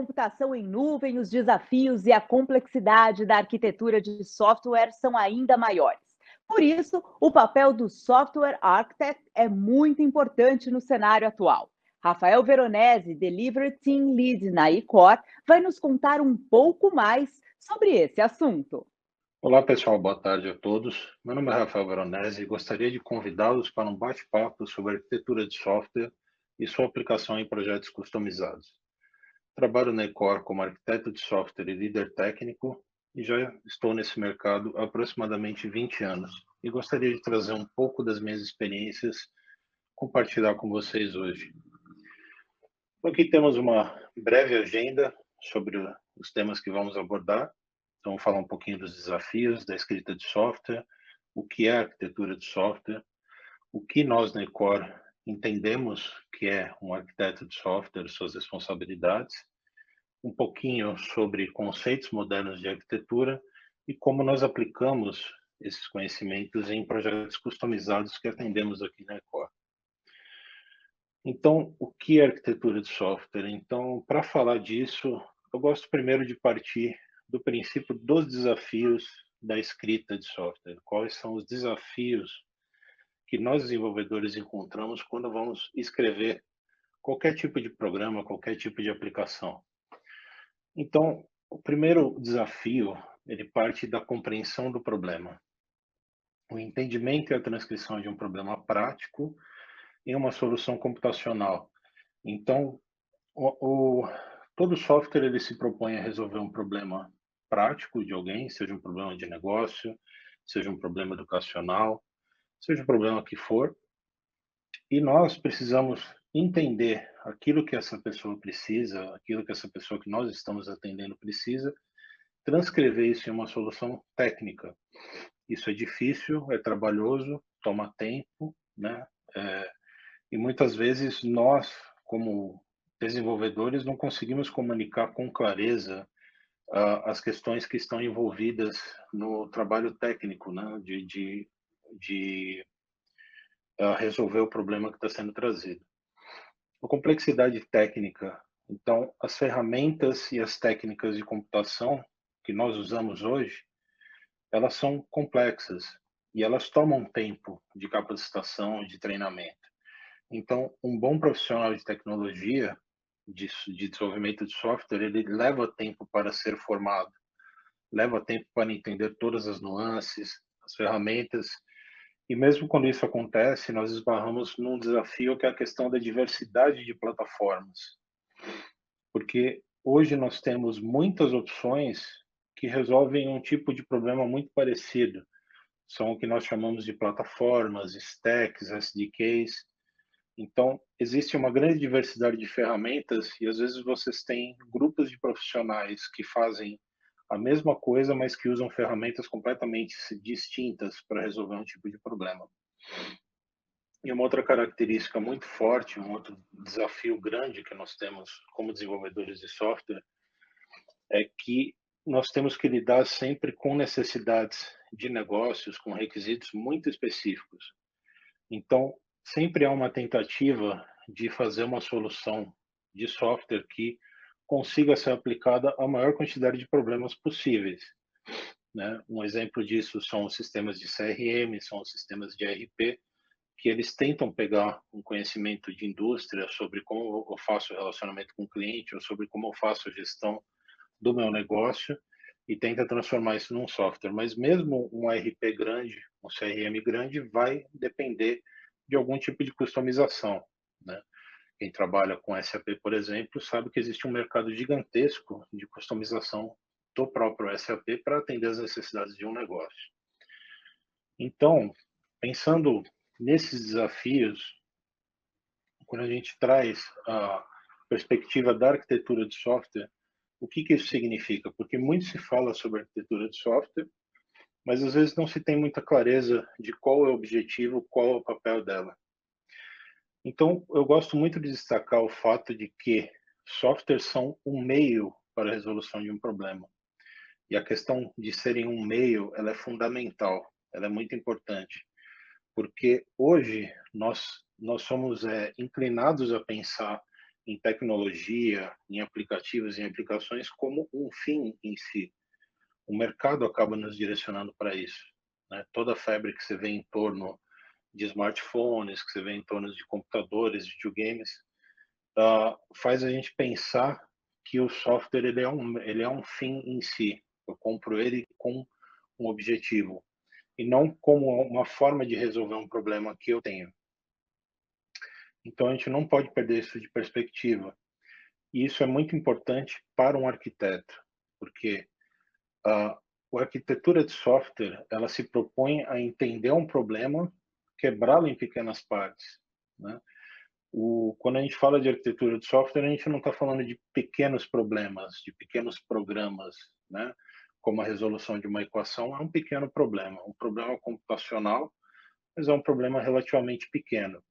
computação em nuvem, os desafios e a complexidade da arquitetura de software são ainda maiores. Por isso, o papel do Software Architect é muito importante no cenário atual. Rafael Veronese, Delivery Team Lead na Icor, vai nos contar um pouco mais sobre esse assunto. Olá, pessoal, boa tarde a todos. Meu nome é Rafael Veronese e gostaria de convidá-los para um bate-papo sobre arquitetura de software e sua aplicação em projetos customizados. Trabalho na Ecor como arquiteto de software e líder técnico e já estou nesse mercado há aproximadamente 20 anos e gostaria de trazer um pouco das minhas experiências, compartilhar com vocês hoje. Aqui temos uma breve agenda sobre os temas que vamos abordar então, falar um pouquinho dos desafios da escrita de software, o que é arquitetura de software, o que nós na Ecor entendemos que é um arquiteto de software, suas responsabilidades, um pouquinho sobre conceitos modernos de arquitetura e como nós aplicamos esses conhecimentos em projetos customizados que atendemos aqui na Ecor. Então, o que é arquitetura de software? Então, para falar disso, eu gosto primeiro de partir do princípio dos desafios da escrita de software. Quais são os desafios que nós desenvolvedores encontramos quando vamos escrever qualquer tipo de programa, qualquer tipo de aplicação. Então, o primeiro desafio, ele parte da compreensão do problema. O entendimento e a transcrição de um problema prático em uma solução computacional. Então, o, o, todo software ele se propõe a resolver um problema prático de alguém, seja um problema de negócio, seja um problema educacional, seja um problema que for, e nós precisamos entender aquilo que essa pessoa precisa, aquilo que essa pessoa que nós estamos atendendo precisa, transcrever isso em uma solução técnica. Isso é difícil, é trabalhoso, toma tempo, né? É, e muitas vezes nós, como desenvolvedores, não conseguimos comunicar com clareza uh, as questões que estão envolvidas no trabalho técnico, né, de, de, de uh, resolver o problema que está sendo trazido. A complexidade técnica, então, as ferramentas e as técnicas de computação que nós usamos hoje, elas são complexas e elas tomam tempo de capacitação, de treinamento. Então, um bom profissional de tecnologia, de, de desenvolvimento de software, ele leva tempo para ser formado, leva tempo para entender todas as nuances, as ferramentas, e mesmo quando isso acontece, nós esbarramos num desafio que é a questão da diversidade de plataformas. Porque hoje nós temos muitas opções que resolvem um tipo de problema muito parecido. São o que nós chamamos de plataformas, stacks, SDKs, então, existe uma grande diversidade de ferramentas e às vezes vocês têm grupos de profissionais que fazem a mesma coisa, mas que usam ferramentas completamente distintas para resolver um tipo de problema. E uma outra característica muito forte, um outro desafio grande que nós temos como desenvolvedores de software, é que nós temos que lidar sempre com necessidades de negócios, com requisitos muito específicos. Então, sempre há uma tentativa de fazer uma solução de software que consiga ser aplicada a maior quantidade de problemas possíveis. Né? Um exemplo disso são os sistemas de CRM, são os sistemas de ERP, que eles tentam pegar um conhecimento de indústria sobre como eu faço relacionamento com o cliente ou sobre como eu faço a gestão do meu negócio e tenta transformar isso num software. Mas mesmo um ERP grande, um CRM grande, vai depender de algum tipo de customização. Né? Quem trabalha com SAP, por exemplo, sabe que existe um mercado gigantesco de customização do próprio SAP para atender as necessidades de um negócio. Então, pensando nesses desafios, quando a gente traz a perspectiva da arquitetura de software, o que, que isso significa? Porque muito se fala sobre arquitetura de software, mas às vezes não se tem muita clareza de qual é o objetivo, qual é o papel dela. Então, eu gosto muito de destacar o fato de que softwares são um meio para a resolução de um problema. E a questão de serem um meio, ela é fundamental, ela é muito importante, porque hoje nós nós somos é, inclinados a pensar em tecnologia, em aplicativos, em aplicações como um fim em si. O mercado acaba nos direcionando para isso. Né? Toda a febre que você vê em torno de smartphones, que você vê em torno de computadores, videogames, uh, faz a gente pensar que o software ele é um ele é um fim em si. Eu compro ele com um objetivo e não como uma forma de resolver um problema que eu tenho. Então a gente não pode perder isso de perspectiva. E isso é muito importante para um arquiteto, porque a, a arquitetura de software ela se propõe a entender um problema, quebrá-lo em pequenas partes. Né? O, quando a gente fala de arquitetura de software, a gente não está falando de pequenos problemas, de pequenos programas, né? como a resolução de uma equação, é um pequeno problema, um problema computacional, mas é um problema relativamente pequeno.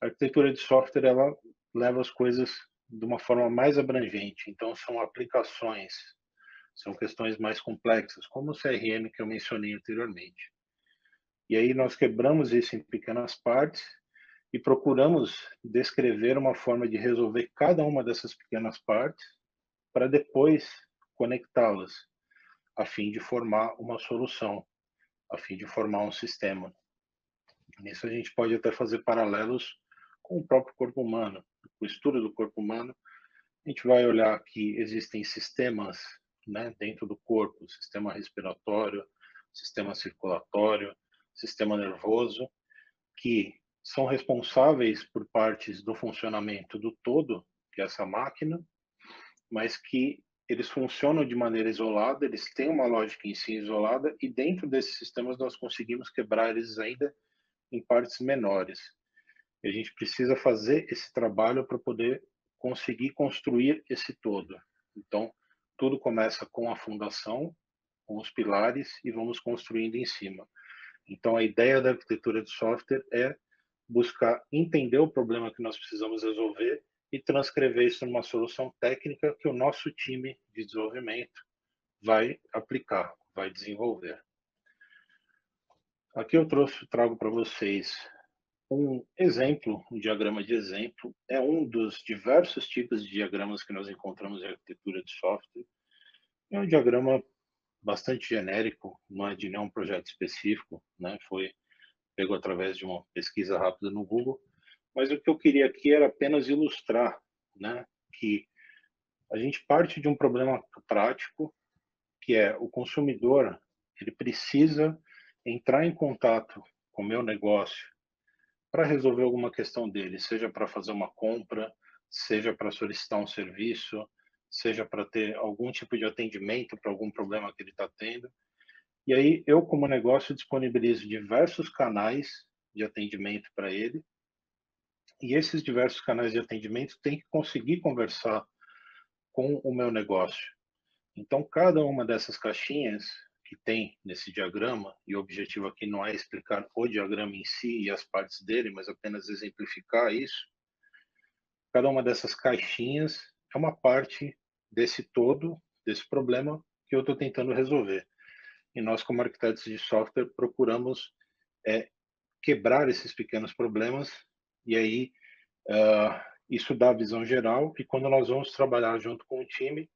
A arquitetura de software ela leva as coisas de uma forma mais abrangente, então são aplicações, são questões mais complexas, como o CRM que eu mencionei anteriormente. E aí nós quebramos isso em pequenas partes e procuramos descrever uma forma de resolver cada uma dessas pequenas partes para depois conectá-las a fim de formar uma solução, a fim de formar um sistema. Nisso a gente pode até fazer paralelos com o próprio corpo humano. O estudo do corpo humano, a gente vai olhar que existem sistemas né, dentro do corpo, sistema respiratório, sistema circulatório, sistema nervoso, que são responsáveis por partes do funcionamento do todo, que é essa máquina, mas que eles funcionam de maneira isolada, eles têm uma lógica em si isolada, e dentro desses sistemas nós conseguimos quebrar eles ainda em partes menores. E a gente precisa fazer esse trabalho para poder conseguir construir esse todo. Então, tudo começa com a fundação, com os pilares, e vamos construindo em cima. Então, a ideia da arquitetura de software é buscar entender o problema que nós precisamos resolver e transcrever isso numa solução técnica que o nosso time de desenvolvimento vai aplicar, vai desenvolver. Aqui eu trouxe, trago para vocês um exemplo, um diagrama de exemplo. É um dos diversos tipos de diagramas que nós encontramos em arquitetura de software. É um diagrama bastante genérico, não é de nenhum projeto específico, né? Foi pego através de uma pesquisa rápida no Google mas o que eu queria aqui era apenas ilustrar, né, que a gente parte de um problema prático, que é o consumidor, ele precisa entrar em contato com o meu negócio para resolver alguma questão dele, seja para fazer uma compra, seja para solicitar um serviço, seja para ter algum tipo de atendimento para algum problema que ele está tendo. E aí eu, como negócio, disponibilizo diversos canais de atendimento para ele e esses diversos canais de atendimento têm que conseguir conversar com o meu negócio. Então, cada uma dessas caixinhas que tem nesse diagrama, e o objetivo aqui não é explicar o diagrama em si e as partes dele, mas apenas exemplificar isso. Cada uma dessas caixinhas é uma parte desse todo, desse problema que eu estou tentando resolver. E nós, como arquitetos de software, procuramos é, quebrar esses pequenos problemas e aí uh, isso dá a visão geral e quando nós vamos trabalhar junto com o time,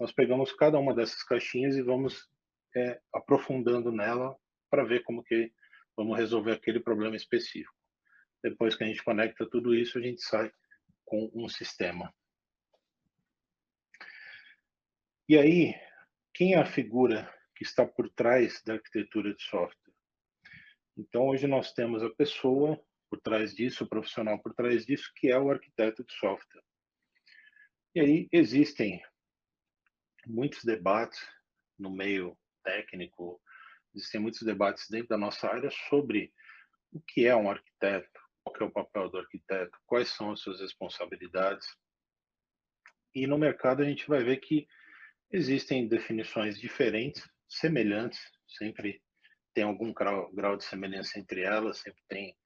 nós pegamos cada uma dessas caixinhas e vamos é, aprofundando nela para ver como que vamos resolver aquele problema específico. Depois que a gente conecta tudo isso, a gente sai com um sistema. E aí, quem é a figura que está por trás da arquitetura de software? Então, hoje nós temos a pessoa por trás disso, o profissional por trás disso, que é o arquiteto de software. E aí existem muitos debates no meio técnico, existem muitos debates dentro da nossa área sobre o que é um arquiteto, qual é o papel do arquiteto, quais são as suas responsabilidades. E no mercado a gente vai ver que existem definições diferentes, semelhantes, sempre tem algum grau, grau de semelhança entre elas, sempre tem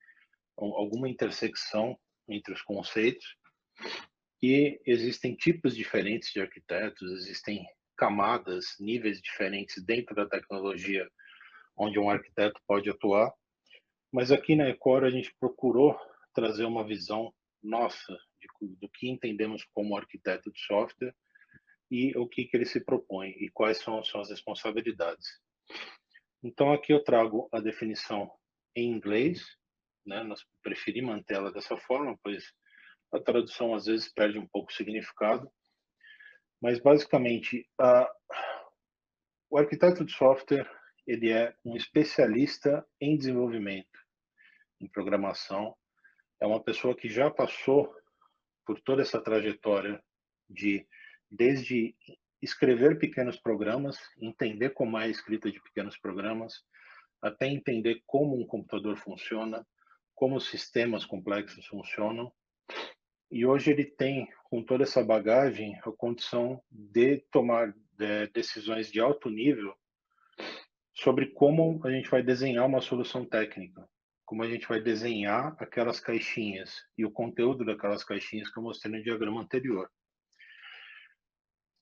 alguma intersecção entre os conceitos e existem tipos diferentes de arquitetos, existem camadas, níveis diferentes dentro da tecnologia onde um arquiteto pode atuar. Mas aqui na Ecor a gente procurou trazer uma visão nossa, de, do que entendemos como arquiteto de software e o que, que ele se propõe e quais são, são as responsabilidades. Então, aqui eu trago a definição em inglês, né? nós preferimos mantê-la dessa forma, pois a tradução às vezes perde um pouco o significado, mas basicamente a, o arquiteto de software ele é um especialista em desenvolvimento, em programação, é uma pessoa que já passou por toda essa trajetória de desde escrever pequenos programas, entender como é a escrita de pequenos programas, até entender como um computador funciona, como sistemas complexos funcionam. E hoje ele tem, com toda essa bagagem, a condição de tomar de, decisões de alto nível sobre como a gente vai desenhar uma solução técnica, como a gente vai desenhar aquelas caixinhas e o conteúdo daquelas caixinhas que eu mostrei no diagrama anterior.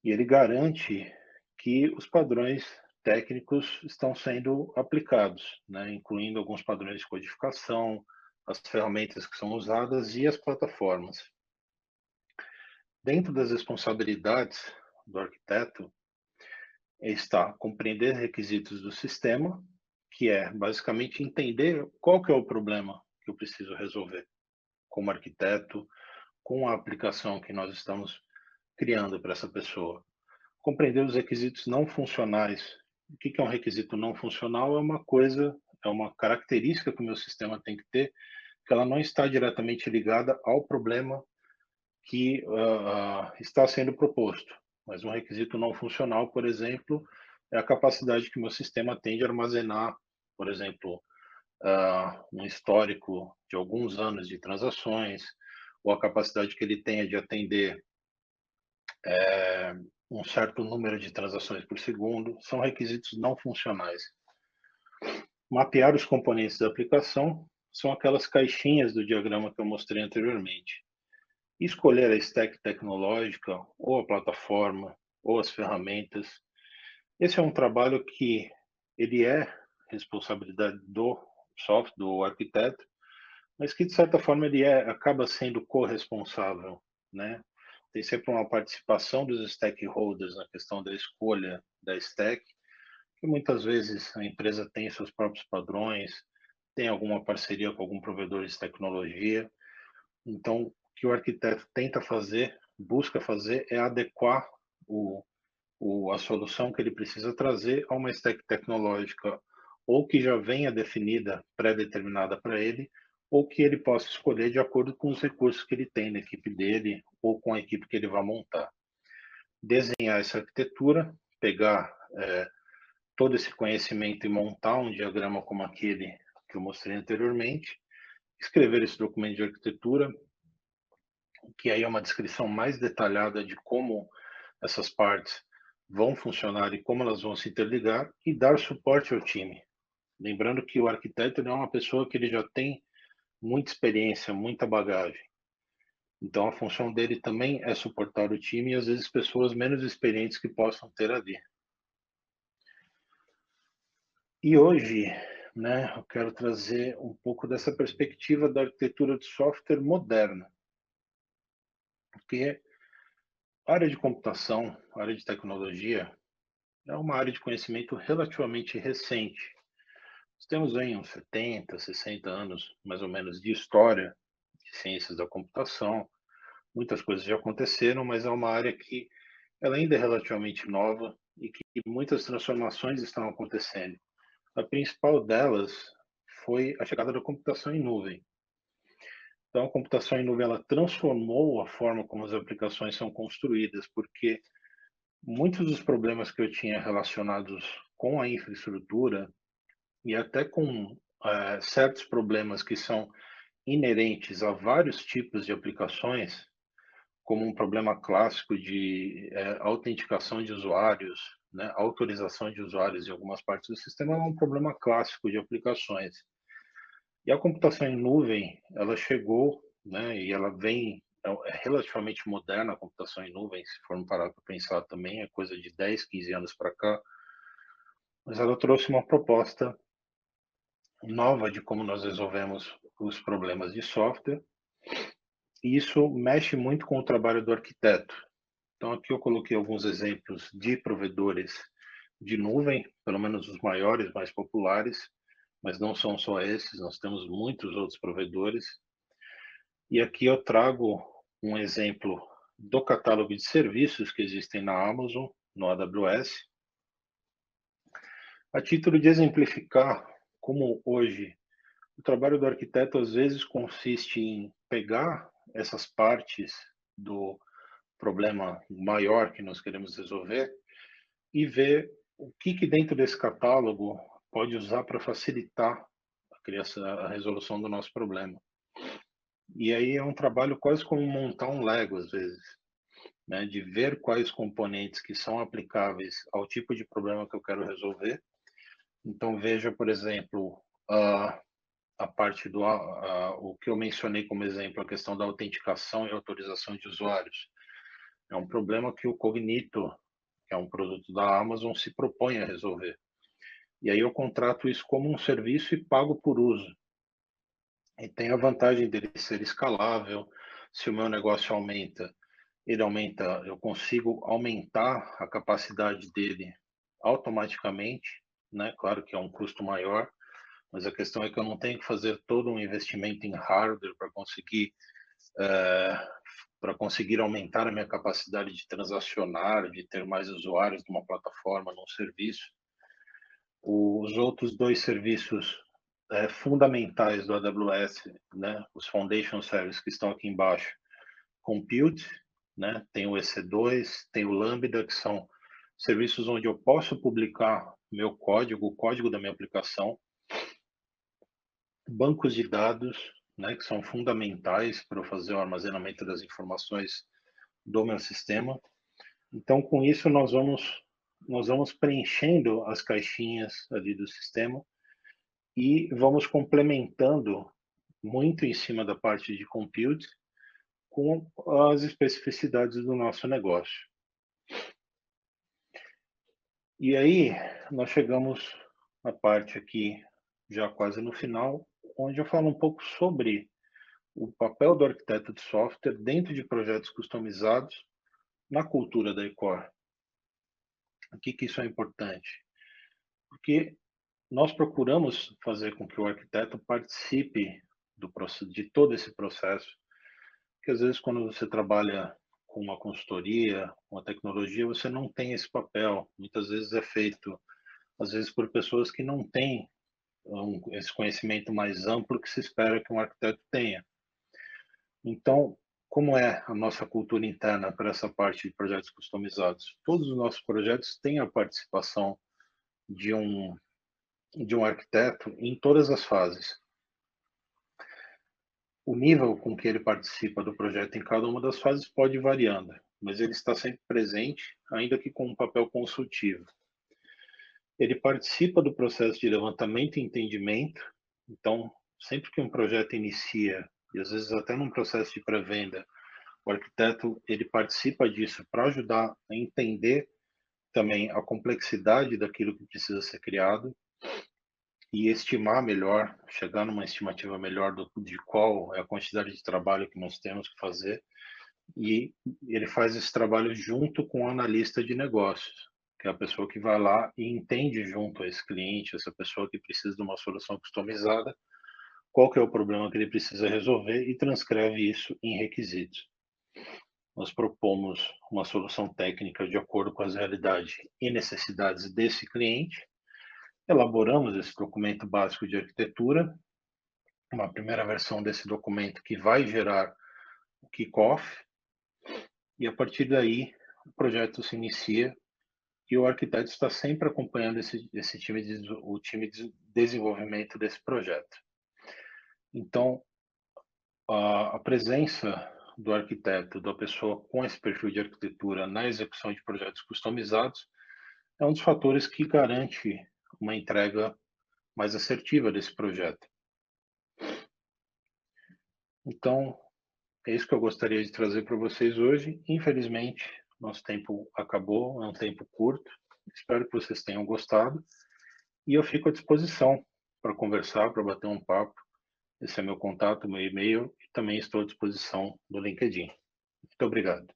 E ele garante que os padrões técnicos estão sendo aplicados, né, incluindo alguns padrões de codificação, as ferramentas que são usadas e as plataformas. Dentro das responsabilidades do arquiteto está compreender requisitos do sistema, que é basicamente entender qual que é o problema que eu preciso resolver como arquiteto, com a aplicação que nós estamos criando para essa pessoa. Compreender os requisitos não funcionais. O que é um requisito não funcional? É uma coisa, é uma característica que o meu sistema tem que ter, que ela não está diretamente ligada ao problema que uh, está sendo proposto. Mas um requisito não funcional, por exemplo, é a capacidade que o meu sistema tem de armazenar, por exemplo, uh, um histórico de alguns anos de transações, ou a capacidade que ele tenha de atender é, um certo número de transações por segundo, são requisitos não funcionais. Mapear os componentes da aplicação são aquelas caixinhas do diagrama que eu mostrei anteriormente escolher a stack tecnológica, ou a plataforma, ou as ferramentas. Esse é um trabalho que ele é responsabilidade do software, do arquiteto, mas que de certa forma ele é, acaba sendo corresponsável, né? Tem sempre uma participação dos stakeholders na questão da escolha da stack, que muitas vezes a empresa tem seus próprios padrões, tem alguma parceria com algum provedor de tecnologia. Então, que o arquiteto tenta fazer, busca fazer, é adequar o, o, a solução que ele precisa trazer a uma stack tecnológica ou que já venha definida, pré-determinada para ele, ou que ele possa escolher de acordo com os recursos que ele tem na equipe dele ou com a equipe que ele vai montar. Desenhar essa arquitetura, pegar é, todo esse conhecimento e montar um diagrama como aquele que eu mostrei anteriormente, escrever esse documento de arquitetura, que aí é uma descrição mais detalhada de como essas partes vão funcionar e como elas vão se interligar e dar suporte ao time. Lembrando que o arquiteto é uma pessoa que ele já tem muita experiência, muita bagagem. Então a função dele também é suportar o time e às vezes pessoas menos experientes que possam ter ali. E hoje, né, eu quero trazer um pouco dessa perspectiva da arquitetura de software moderna porque a área de computação, a área de tecnologia, é uma área de conhecimento relativamente recente. Nós temos aí uns 70, 60 anos, mais ou menos, de história de ciências da computação. Muitas coisas já aconteceram, mas é uma área que ela ainda é relativamente nova e que muitas transformações estão acontecendo. A principal delas foi a chegada da computação em nuvem. Então, a computação em nuvem ela transformou a forma como as aplicações são construídas, porque muitos dos problemas que eu tinha relacionados com a infraestrutura e até com é, certos problemas que são inerentes a vários tipos de aplicações, como um problema clássico de é, autenticação de usuários, né, autorização de usuários em algumas partes do sistema, é um problema clássico de aplicações. E a computação em nuvem, ela chegou, né, e ela vem, é, é relativamente moderna a computação em nuvem, se formos parar para pensar também, é coisa de 10, 15 anos para cá, mas ela trouxe uma proposta nova de como nós resolvemos os problemas de software isso mexe muito com o trabalho do arquiteto. Então, aqui eu coloquei alguns exemplos de provedores de nuvem, pelo menos os maiores, mais populares, mas não são só esses, nós temos muitos outros provedores. E aqui eu trago um exemplo do catálogo de serviços que existem na Amazon, no AWS, a título de exemplificar como hoje o trabalho do arquiteto às vezes consiste em pegar essas partes do problema maior que nós queremos resolver e ver o que, que dentro desse catálogo pode usar para facilitar a, criação, a resolução do nosso problema. E aí é um trabalho quase como montar um Lego, às vezes, né? de ver quais componentes que são aplicáveis ao tipo de problema que eu quero resolver. Então, veja, por exemplo, a, a parte do a, o que eu mencionei como exemplo, a questão da autenticação e autorização de usuários. É um problema que o Cognito, que é um produto da Amazon, se propõe a resolver. E aí eu contrato isso como um serviço e pago por uso. E tem a vantagem dele ser escalável. Se o meu negócio aumenta, ele aumenta, eu consigo aumentar a capacidade dele automaticamente, né? Claro que é um custo maior, mas a questão é que eu não tenho que fazer todo um investimento em hardware para conseguir é, para conseguir aumentar a minha capacidade de transacionar, de ter mais usuários numa plataforma, num serviço. Os outros dois serviços é, fundamentais do AWS, né, os Foundation Services que estão aqui embaixo, Compute, né, tem o EC2, tem o Lambda, que são serviços onde eu posso publicar meu código, o código da minha aplicação, bancos de dados, né, que são fundamentais para eu fazer o armazenamento das informações do meu sistema. Então, com isso, nós vamos, nós vamos preenchendo as caixinhas ali do sistema e vamos complementando muito em cima da parte de compute com as especificidades do nosso negócio. E aí, nós chegamos na parte aqui, já quase no final, onde eu falo um pouco sobre o papel do arquiteto de software dentro de projetos customizados na cultura da Ecor. Por que, que isso é importante? Porque nós procuramos fazer com que o arquiteto participe do, de todo esse processo, que às vezes quando você trabalha com uma consultoria, uma tecnologia, você não tem esse papel. Muitas vezes é feito, às vezes por pessoas que não têm um, esse conhecimento mais amplo que se espera que um arquiteto tenha. Então, como é a nossa cultura interna para essa parte de projetos customizados? Todos os nossos projetos têm a participação de um de um arquiteto em todas as fases. O nível com que ele participa do projeto em cada uma das fases pode ir variando, mas ele está sempre presente, ainda que com um papel consultivo. Ele participa do processo de levantamento e entendimento. Então, sempre que um projeto inicia, e às vezes até num processo de pré-venda, o arquiteto ele participa disso para ajudar a entender também a complexidade daquilo que precisa ser criado e estimar melhor, chegar numa estimativa melhor do, de qual é a quantidade de trabalho que nós temos que fazer. E ele faz esse trabalho junto com o analista de negócios que é a pessoa que vai lá e entende junto a esse cliente, essa pessoa que precisa de uma solução customizada, qual que é o problema que ele precisa resolver e transcreve isso em requisitos. Nós propomos uma solução técnica de acordo com as realidades e necessidades desse cliente, elaboramos esse documento básico de arquitetura, uma primeira versão desse documento que vai gerar o kickoff, e a partir daí o projeto se inicia e o arquiteto está sempre acompanhando esse, esse time de, o time de desenvolvimento desse projeto. Então, a, a presença do arquiteto, da pessoa com esse perfil de arquitetura na execução de projetos customizados, é um dos fatores que garante uma entrega mais assertiva desse projeto. Então, é isso que eu gostaria de trazer para vocês hoje. Infelizmente, nosso tempo acabou, é um tempo curto. Espero que vocês tenham gostado. E eu fico à disposição para conversar, para bater um papo, Esse é meu contato, meu e-mail e também estou à disposição do LinkedIn. Muito obrigado.